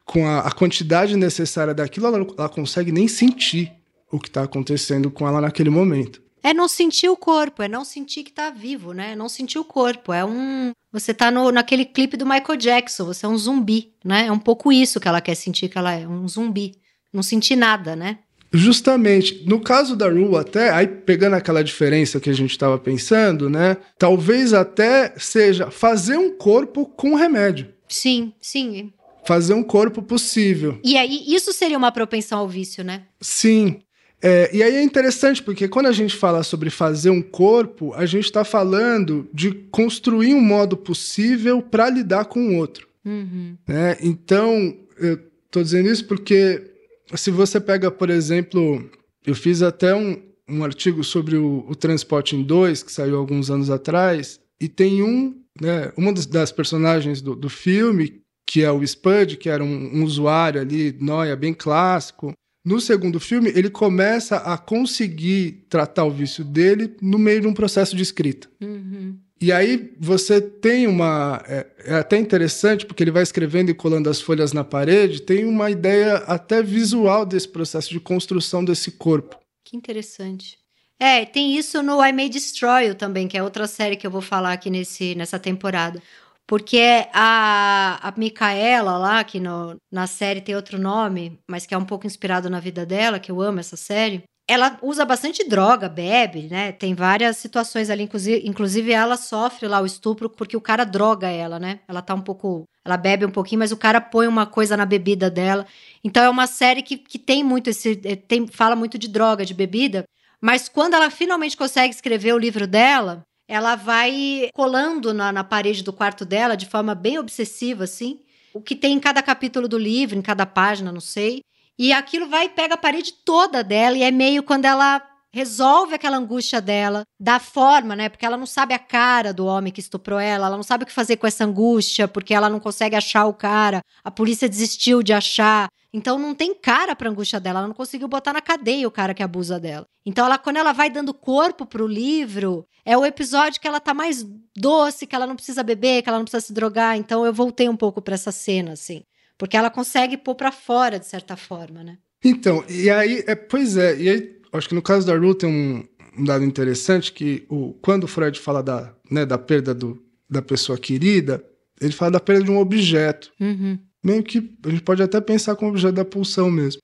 com a, a quantidade necessária daquilo, ela, ela consegue nem sentir o que está acontecendo com ela naquele momento.
É não sentir o corpo, é não sentir que tá vivo, né? É não sentir o corpo. É um. Você tá no, naquele clipe do Michael Jackson, você é um zumbi, né? É um pouco isso que ela quer sentir que ela é, um zumbi não senti nada, né?
Justamente. No caso da Rue, até, aí pegando aquela diferença que a gente estava pensando, né? Talvez até seja fazer um corpo com remédio.
Sim, sim.
Fazer um corpo possível.
E aí, isso seria uma propensão ao vício, né?
Sim. É, e aí é interessante, porque quando a gente fala sobre fazer um corpo, a gente está falando de construir um modo possível para lidar com o outro.
Uhum.
Né? Então, eu estou dizendo isso porque se você pega, por exemplo, eu fiz até um, um artigo sobre o, o Transporte em 2, que saiu alguns anos atrás, e tem um, né, uma das personagens do, do filme, que é o Spud, que era um, um usuário ali, noia, bem clássico. No segundo filme, ele começa a conseguir tratar o vício dele no meio de um processo de escrita.
Uhum.
E aí você tem uma. É, é, até interessante, porque ele vai escrevendo e colando as folhas na parede, tem uma ideia até visual desse processo de construção desse corpo.
Que interessante. É, tem isso no I May Destroy You também, que é outra série que eu vou falar aqui nesse, nessa temporada. Porque a, a Micaela lá, que no, na série tem outro nome, mas que é um pouco inspirado na vida dela, que eu amo essa série, ela usa bastante droga, bebe, né? Tem várias situações ali, inclusive, inclusive ela sofre lá o estupro porque o cara droga ela, né? Ela tá um pouco. Ela bebe um pouquinho, mas o cara põe uma coisa na bebida dela. Então é uma série que, que tem muito esse. Eh, tem, fala muito de droga, de bebida. Mas quando ela finalmente consegue escrever o livro dela, ela vai colando na, na parede do quarto dela de forma bem obsessiva, assim. O que tem em cada capítulo do livro, em cada página, não sei. E aquilo vai e pega a parede toda dela e é meio quando ela resolve aquela angústia dela, dá forma, né? Porque ela não sabe a cara do homem que estuprou ela, ela não sabe o que fazer com essa angústia, porque ela não consegue achar o cara, a polícia desistiu de achar. Então não tem cara pra angústia dela, ela não conseguiu botar na cadeia o cara que abusa dela. Então ela quando ela vai dando corpo pro livro, é o episódio que ela tá mais doce, que ela não precisa beber, que ela não precisa se drogar. Então eu voltei um pouco para essa cena assim, porque ela consegue pôr para fora de certa forma, né?
Então, e aí, é, pois é, e aí acho que no caso da Ruth tem um, um, dado interessante que o, quando o Freud fala da, né, da perda do, da pessoa querida, ele fala da perda de um objeto.
Uhum.
Meio que a gente pode até pensar como objeto da pulsão mesmo.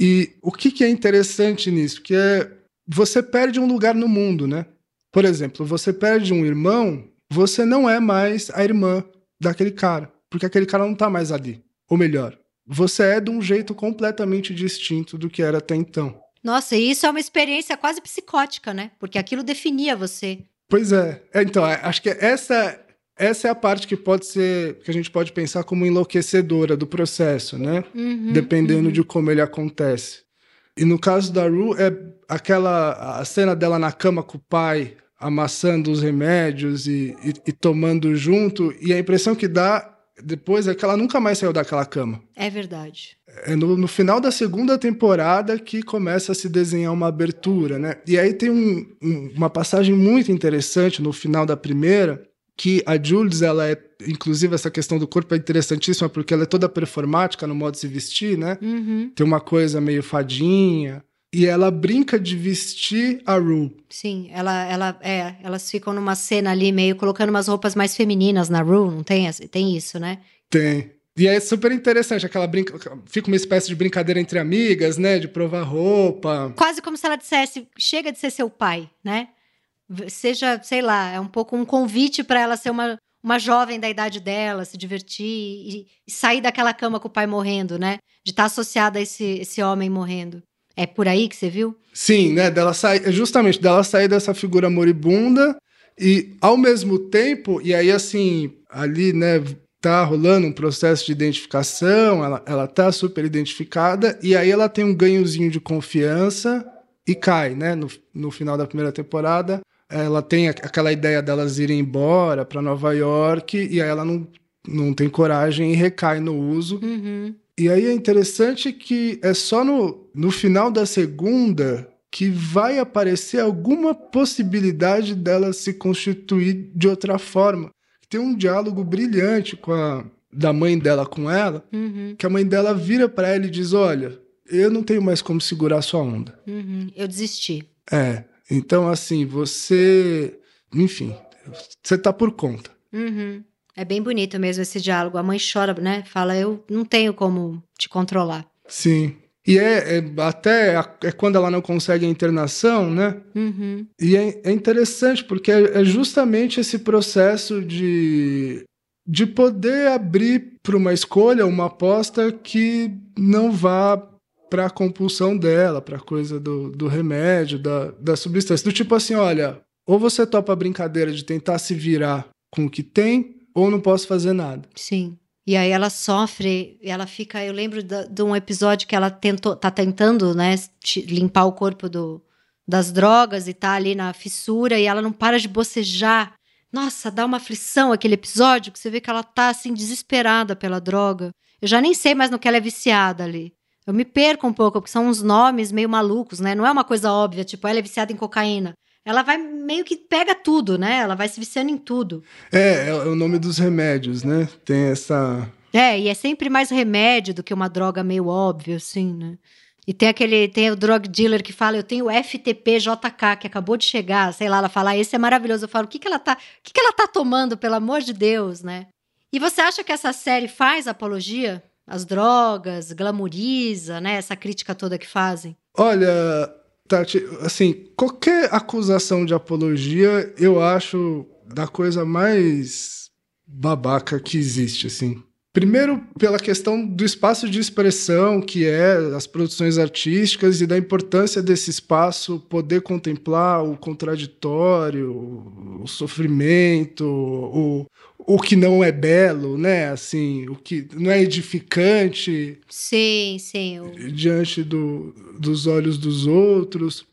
E o que, que é interessante nisso? Que é você perde um lugar no mundo, né? Por exemplo, você perde um irmão, você não é mais a irmã daquele cara, porque aquele cara não tá mais ali. Ou melhor, você é de um jeito completamente distinto do que era até então.
Nossa, e isso é uma experiência quase psicótica, né? Porque aquilo definia você.
Pois é. é então, é, acho que essa, essa é a parte que pode ser, que a gente pode pensar como enlouquecedora do processo, né?
Uhum,
Dependendo
uhum.
de como ele acontece. E no caso da Ru, é aquela a cena dela na cama com o pai, amassando os remédios e, e, e tomando junto, e a impressão que dá depois é que ela nunca mais saiu daquela cama.
É verdade.
É no, no, final da segunda temporada que começa a se desenhar uma abertura, né? E aí tem um, um, uma passagem muito interessante no final da primeira, que a Jules, ela é, inclusive essa questão do corpo é interessantíssima porque ela é toda performática no modo de se vestir, né?
Uhum.
Tem uma coisa meio fadinha. E ela brinca de vestir a Rue.
Sim, ela, ela, é, elas ficam numa cena ali meio colocando umas roupas mais femininas na Rue, não tem, tem isso, né?
Tem. E é super interessante, aquela brinca... Fica uma espécie de brincadeira entre amigas, né? De provar roupa.
Quase como se ela dissesse, chega de ser seu pai, né? Seja, sei lá, é um pouco um convite para ela ser uma, uma jovem da idade dela, se divertir e, e, sair daquela cama com o pai morrendo, né? De estar tá associada a esse, esse homem morrendo. É por aí que você viu?
Sim, né? Dela sair, justamente, dela sair dessa figura moribunda e, ao mesmo tempo, e aí, assim, ali, né, tá rolando um processo de identificação, ela, ela tá super identificada, e aí ela tem um ganhozinho de confiança e cai, né? No, no final da primeira temporada, ela tem aquela ideia delas irem embora para Nova York, e aí ela não, não tem coragem e recai no uso.
Uhum.
E aí é interessante que é só no, no final da segunda que vai aparecer alguma possibilidade dela se constituir de outra forma tem um diálogo brilhante com a da mãe dela com ela,
uhum.
que a mãe dela vira para ela e diz: "Olha, eu não tenho mais como segurar sua onda.
Uhum. Eu desisti."
É. Então assim, você, enfim, você tá por conta.
Uhum. É bem bonito mesmo esse diálogo. A mãe chora, né? Fala: "Eu não tenho como te controlar."
Sim. E é, é, até é quando ela não consegue a internação, né?
Uhum.
E é, é, interessante porque é, é, justamente esse processo de, de poder abrir para uma escolha, uma aposta que não vá para a compulsão dela, para a coisa do, do remédio, da, da substância. Do tipo assim, olha, ou você topa a brincadeira de tentar se virar com o que tem, ou não posso fazer nada.
Sim. E aí ela sofre, ela fica. Eu lembro de, um episódio que ela tentou, tá tentando, né, limpar o corpo do, das drogas e tá ali na fissura e ela não para de bocejar. Nossa, dá uma aflição aquele episódio que você vê que ela tá assim desesperada pela droga. Eu já nem sei mais no que ela é viciada ali. Eu me perco um pouco, porque são uns nomes meio malucos, né? Não é uma coisa óbvia, tipo, ela é viciada em cocaína ela vai meio que pega tudo, né? Ela vai se viciando em tudo.
É, é o nome dos remédios, né? Tem essa.
É, e é sempre mais remédio do que uma droga meio óbvia, assim, né? E tem aquele, tem o drug dealer que fala, eu tenho o FTP-JK, que acabou de chegar, sei lá, ela fala, ah, esse é maravilhoso. Eu falo, o que, que ela tá. O que, que ela tá tomando, pelo amor de Deus, né? E você acha que essa série faz apologia às drogas, glamoriza, né? Essa crítica toda que fazem?
Olha, Tati, assim, qualquer acusação de apologia, eu acho da coisa mais babaca que existe, assim. Primeiro, pela questão do espaço de expressão que é as produções artísticas e da importância desse espaço poder contemplar o contraditório, o sofrimento, o, o que não é belo, né? Assim, o que não é edificante.
Sim, sim.
Diante do, dos olhos dos outros.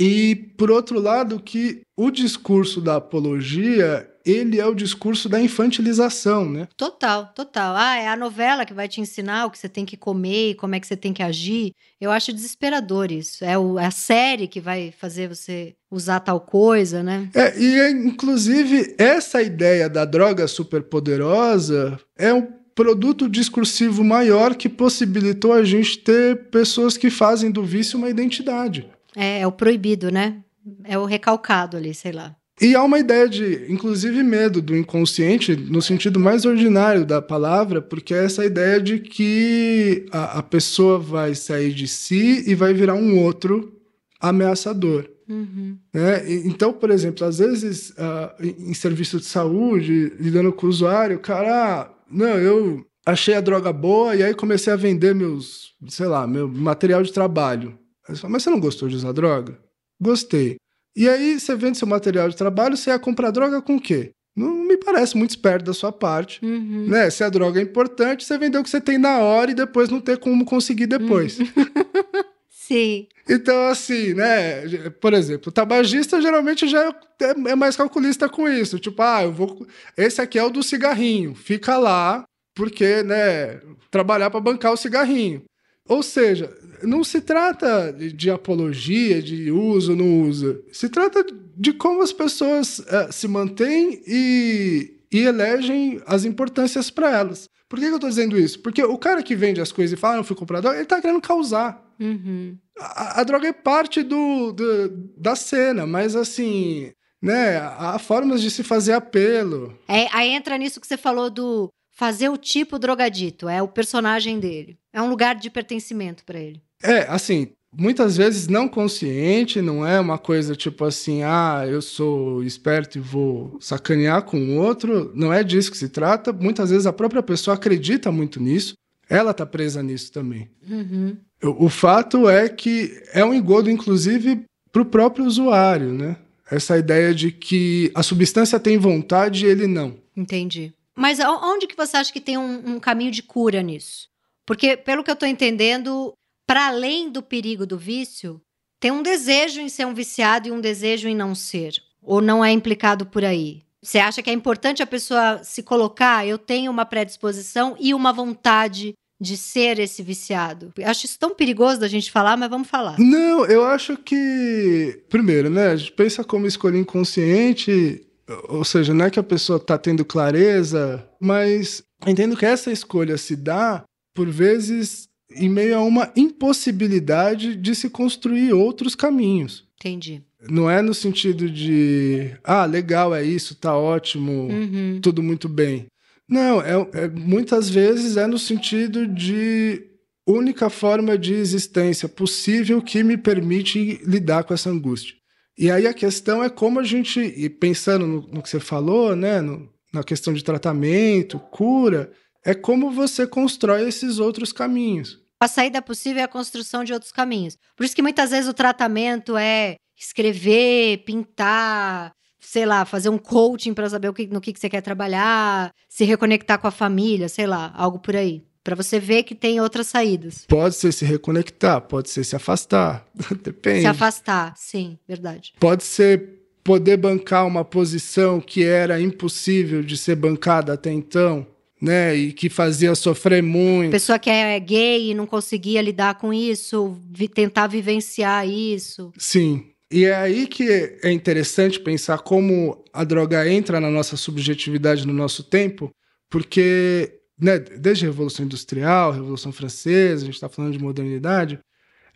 E, por outro lado, que o discurso da apologia, ele é o discurso da infantilização, né?
Total, total. Ah, é a novela que vai te ensinar o que você tem que comer e como é que você tem que agir. Eu acho desesperador isso. É, o, é a série que vai fazer você usar tal coisa, né?
É, e, inclusive, essa ideia da droga superpoderosa é um produto discursivo maior que possibilitou a gente ter pessoas que fazem do vício uma identidade.
É, é o proibido, né? É o recalcado ali, sei lá.
E há uma ideia de, inclusive, medo do inconsciente, no sentido mais ordinário da palavra, porque é essa ideia de que a, a pessoa vai sair de si e vai virar um outro ameaçador.
Uhum.
Né? Então, por exemplo, às vezes, uh, em serviço de saúde, lidando com o usuário, cara, ah, não, eu achei a droga boa e aí comecei a vender meus, sei lá, meu material de trabalho. Falo, Mas você não gostou de usar droga? Gostei. E aí você vende seu material de trabalho, você ia comprar droga com o quê? Não me parece muito esperto da sua parte.
Uhum.
Né? Se a droga é importante, você vendeu o que você tem na hora e depois não ter como conseguir depois. Uhum. (laughs)
Sim.
Então, assim, né? Por exemplo, o tabagista geralmente já é, é mais calculista com isso. Tipo, ah, eu vou. Esse aqui é o do cigarrinho. Fica lá, porque, né? Trabalhar para bancar o cigarrinho. Ou seja, não se trata de apologia, de uso ou não uso. Se trata de como as pessoas uh, se mantêm e, e elegem as importâncias para elas. Por que, que eu estou dizendo isso? Porque o cara que vende as coisas e fala, ah, não fui comprar droga, ele está querendo causar.
Uhum.
A, a, droga é parte do, do, da cena, mas assim, né, há formas de se fazer apelo.
É, aí entra nisso que você falou do fazer o tipo drogadito, é o personagem dele. É um lugar de pertencimento para ele.
É, assim, muitas vezes não consciente, não é uma coisa tipo assim, ah, eu sou esperto e vou sacanear com o outro, não é disso que se trata. Muitas vezes a própria pessoa acredita muito nisso, ela tá presa nisso também.
Uhum.
O, o, fato é que é um engodo, inclusive, para o próprio usuário, né? Essa ideia de que a substância tem vontade e ele não.
Entendi. Mas onde que você acha que tem um, um caminho de cura nisso? Porque, pelo que eu estou entendendo, para além do perigo do vício, tem um desejo em ser um viciado e um desejo em não ser. Ou não é implicado por aí? Você acha que é importante a pessoa se colocar? Eu tenho uma predisposição e uma vontade de ser esse viciado. Eu acho isso tão perigoso da gente falar, mas vamos falar.
Não, eu acho que. Primeiro, né? A gente pensa como escolha inconsciente, ou seja, não é que a pessoa está tendo clareza, mas entendo que essa escolha se dá, por vezes, em meio a uma impossibilidade de se construir outros caminhos.
Entendi.
Não é no sentido de, ah, legal, é isso, tá ótimo,
uhum.
tudo muito bem. Não, é, é, muitas vezes é no sentido de única forma de existência possível que me permite lidar com essa angústia. E aí a questão é como a gente, e pensando no, no que você falou, né, no, na questão de tratamento, cura, é como você constrói esses outros caminhos.
A saída possível é a construção de outros caminhos. Por isso que muitas vezes o tratamento é escrever, pintar, sei lá, fazer um coaching para saber o que, no que, que você quer trabalhar, se reconectar com a família, sei lá, algo por aí. Para você ver que tem outras saídas.
Pode ser se reconectar, pode ser se afastar. (laughs) Depende.
Se afastar, sim, verdade.
Pode ser poder bancar uma posição que era impossível de ser bancada até então né? E que fazia sofrer muito.
Pessoa que é gay e não conseguia lidar com isso, vi tentar vivenciar isso.
Sim. E é aí que é interessante pensar como a droga entra na nossa subjetividade no nosso tempo, porque né, desde a Revolução Industrial, Revolução Francesa, a gente está falando de modernidade,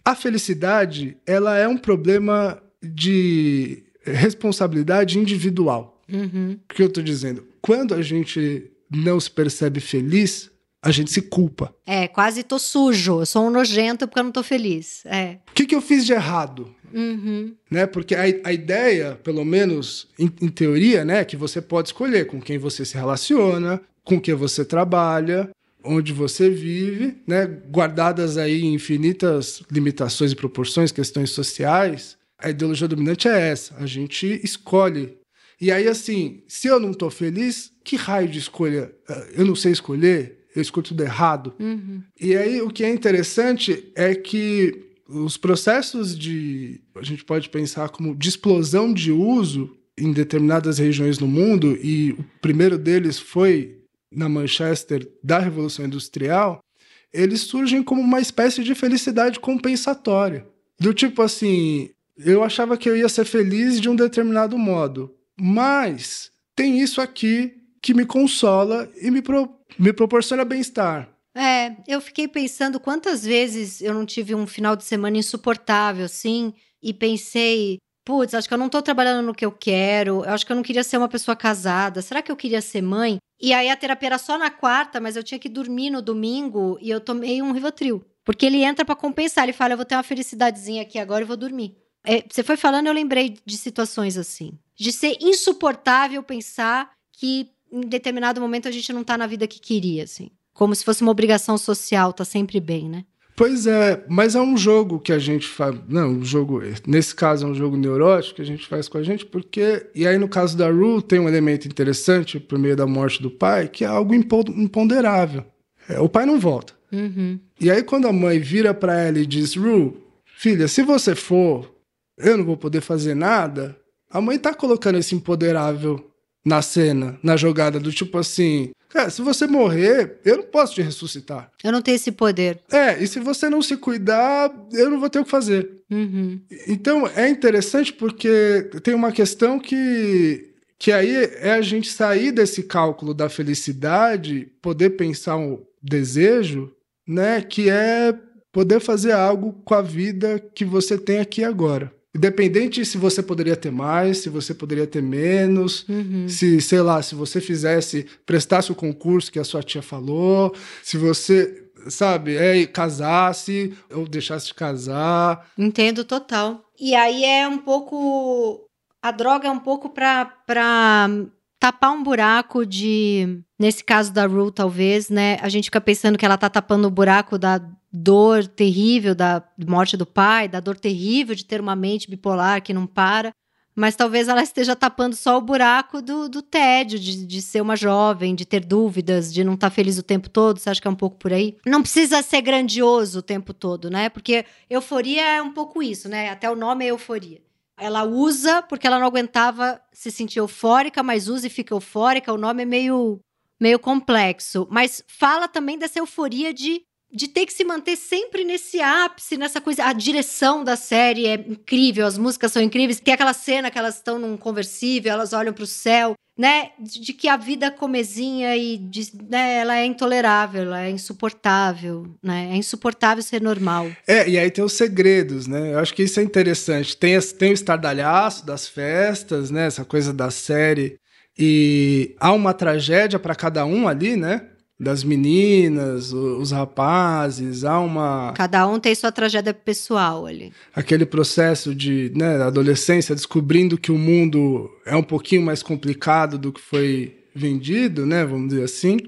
a felicidade ela é um problema de responsabilidade individual.
Uhum.
O que eu estou dizendo? Quando a gente não se percebe feliz, a gente se culpa.
É, quase tô sujo, eu sou um nojento porque eu não tô feliz. É.
O que, que eu fiz de errado?
Uhum.
Né? Porque a, a ideia, pelo menos em, em teoria, né, é que você pode escolher com quem você se relaciona, com quem você trabalha, onde você vive, né, guardadas aí infinitas limitações e proporções, questões sociais. A ideologia dominante é essa. A gente escolhe E aí, assim, se eu não tô feliz, que raio de escolha? Eh, eu não sei escolher? Eu escolho tudo errado?
Uhum.
E aí, o que é interessante é que os processos de. A gente pode pensar como de explosão de uso em determinadas regiões no mundo, e o primeiro deles foi na Manchester da Revolução Industrial, eles surgem como uma espécie de felicidade compensatória. Do tipo assim, eu achava que eu ia ser feliz de um determinado modo, mas tem isso aqui que me consola e me, pro, me proporciona bem-estar.
É, eu fiquei pensando quantas vezes eu não tive um final de semana insuportável, assim, e pensei, putz, acho que eu não tô trabalhando no que eu quero, eu acho que eu não queria ser uma pessoa casada, será que eu queria ser mãe? E aí a terapia era só na quarta, mas eu tinha que dormir no domingo e eu tomei um Rivotril. Porque ele entra para compensar, ele fala, eu vou ter uma felicidadezinha aqui agora e vou dormir. É, você foi falando, eu lembrei de situações assim. De ser insuportável pensar que em determinado momento a gente não tá na vida que queria, assim. Como se fosse uma obrigação social, tá sempre bem, né?
Pois é, mas é um jogo que a gente faz. Não, um jogo. Nesse caso, é um jogo neurótico que a gente faz com a gente, porque. E aí, no caso da Ru, tem um elemento interessante por meio da morte do pai, que é algo imponderável. É, o pai não volta.
Uhum.
E aí, quando a mãe vira para ela e diz: Ru, filha, se você for, eu não vou poder fazer nada. A mãe tá colocando esse imponderável na cena, na jogada, do tipo assim: Cara, se você morrer, eu não posso te ressuscitar.
Eu não tenho esse poder.
É, e se você não se cuidar, eu não vou ter o que fazer.
Uhum.
Então, é interessante porque tem uma questão que, que aí é a gente sair desse cálculo da felicidade, poder pensar um desejo, né, que é poder fazer algo com a vida que você tem aqui agora. Independente se você poderia ter mais, se você poderia ter menos,
Uhum.
se, sei lá, se você fizesse, prestasse o concurso que a sua tia falou, se você, sabe, é, casasse ou deixasse de casar.
Entendo total. E aí é um pouco. A droga é um pouco pra, pra tapar um buraco de. Nesse caso da Rue, talvez, né? A gente fica pensando que ela tá tapando o buraco da dor terrível da morte do pai, da dor terrível de ter uma mente bipolar que não para. Mas talvez ela esteja tapando só o buraco do, do tédio, de, de ser uma jovem, de ter dúvidas, de não estar feliz o tempo todo. Você acha que é um pouco por aí? Não precisa ser grandioso o tempo todo, né? Porque euforia é um pouco isso, né? Até o nome é euforia. Ela usa porque ela não aguentava se sentir eufórica, mas usa e fica eufórica. O nome é meio, meio complexo. Mas fala também dessa euforia de de ter que se manter sempre nesse ápice, nessa coisa. A direção da série é incrível, as músicas são incríveis. Tem aquela cena que elas estão num conversível, elas olham para o céu, né? De, de, que a vida comezinha e de, né, ela é intolerável, ela é insuportável, né? É insuportável ser normal.
É, e aí tem os segredos, né? Eu acho que isso é interessante. Tem, tem o estardalhaço das festas, né? Essa coisa da série. E há uma tragédia para cada um ali, né? Das meninas, os rapazes, há uma.
Cada um tem sua tragédia pessoal ali.
Aquele processo de né, adolescência descobrindo que o mundo é um pouquinho mais complicado do que foi vendido, né? Vamos dizer assim.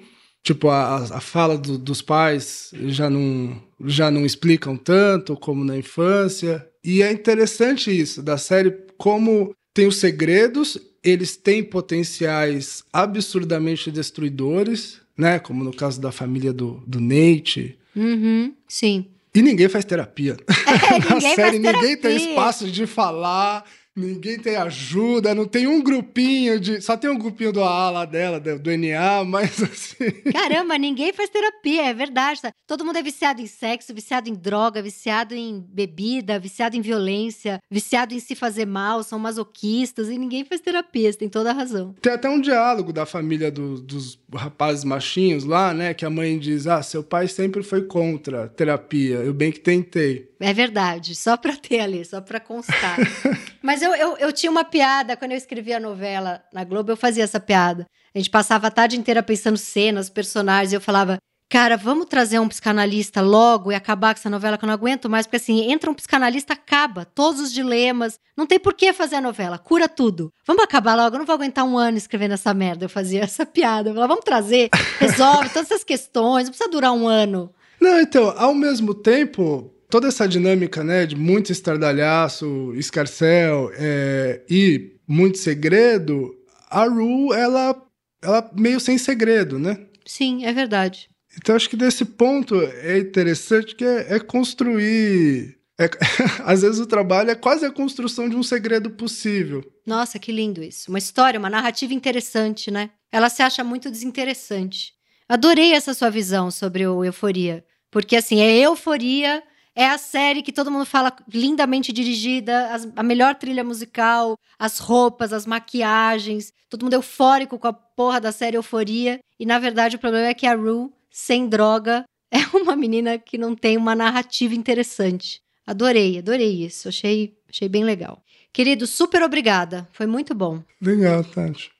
Tipo, a, a fala do, dos pais já não, já não explicam tanto como na infância. E é interessante isso, da série, como tem os segredos, eles têm potenciais absurdamente destruidores, né? Como no caso da família do, do Nate.
Uhum, sim.
E ninguém faz terapia.
É, (laughs)
Na
ninguém
série, ninguém tem
terapia.
espaço de falar, ninguém tem ajuda, não tem um grupinho de. Só tem um grupinho do AA lá dela, do NA, mas (laughs) assim.
Caramba, ninguém faz terapia, é verdade. tá? Todo mundo é viciado em sexo, viciado em droga, viciado em bebida, viciado em violência, viciado em se fazer mal, são masoquistas e ninguém faz terapia, você tem toda a razão.
Tem até um diálogo da família do- dos rapazes machinhos lá, né? Que a mãe diz: Ah, seu pai sempre foi contra a terapia, eu bem que tentei.
É verdade, só pra ter ali, só pra constar. (laughs) Mas eu, eu, eu tinha uma piada, quando eu escrevia a novela na Globo, eu fazia essa piada. A gente passava a tarde inteira pensando cenas, personagens, e eu falava, cara, vamos trazer um psicanalista logo e acabar com essa novela que eu não aguento mais, porque assim, entra um psicanalista, acaba todos os dilemas, não tem por que fazer a novela, cura tudo. Vamos acabar logo, eu não vou aguentar um ano escrevendo essa merda. Eu fazia essa piada, eu falava, vamos trazer, resolve todas essas questões, não precisa durar um ano.
Não, então, ao mesmo tempo, toda essa dinâmica, né, de muito estardalhaço, escarcel é, e muito segredo, a Rue, ela, ela meio sem segredo, né?
Sim, é verdade.
Então acho que desse ponto é interessante que é, é construir. É, (laughs) às vezes o trabalho é quase a construção de um segredo possível.
Nossa, que lindo isso. Uma história, uma narrativa interessante, né? Ela se acha muito desinteressante. Adorei essa sua visão sobre o Euforia. Porque, assim, é euforia, é a série que todo mundo fala lindamente dirigida, as, a melhor trilha musical, as roupas, as maquiagens, todo mundo eufórico com a porra da série Euforia. E, na verdade, o problema é que a Rue, sem droga, (laughs) é uma menina que não tem uma narrativa interessante. Adorei, adorei isso. Achei, achei bem legal. Querido, super obrigada. Foi muito bom.
Legal, Tati.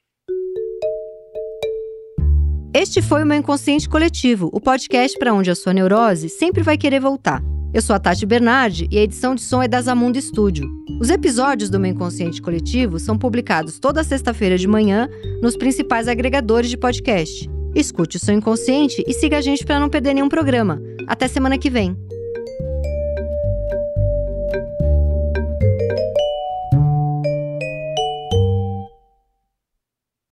Este foi o meu Inconsciente Coletivo, o podcast para onde a sua neurose sempre vai querer voltar. Eu sou a Tati Bernardi e a edição de som é da Zamundo Studio. Os episódios do meu Inconsciente Coletivo são publicados toda sexta-feira de manhã nos principais agregadores de podcast. Escute o seu inconsciente e siga a gente para não perder nenhum programa. Até semana que vem.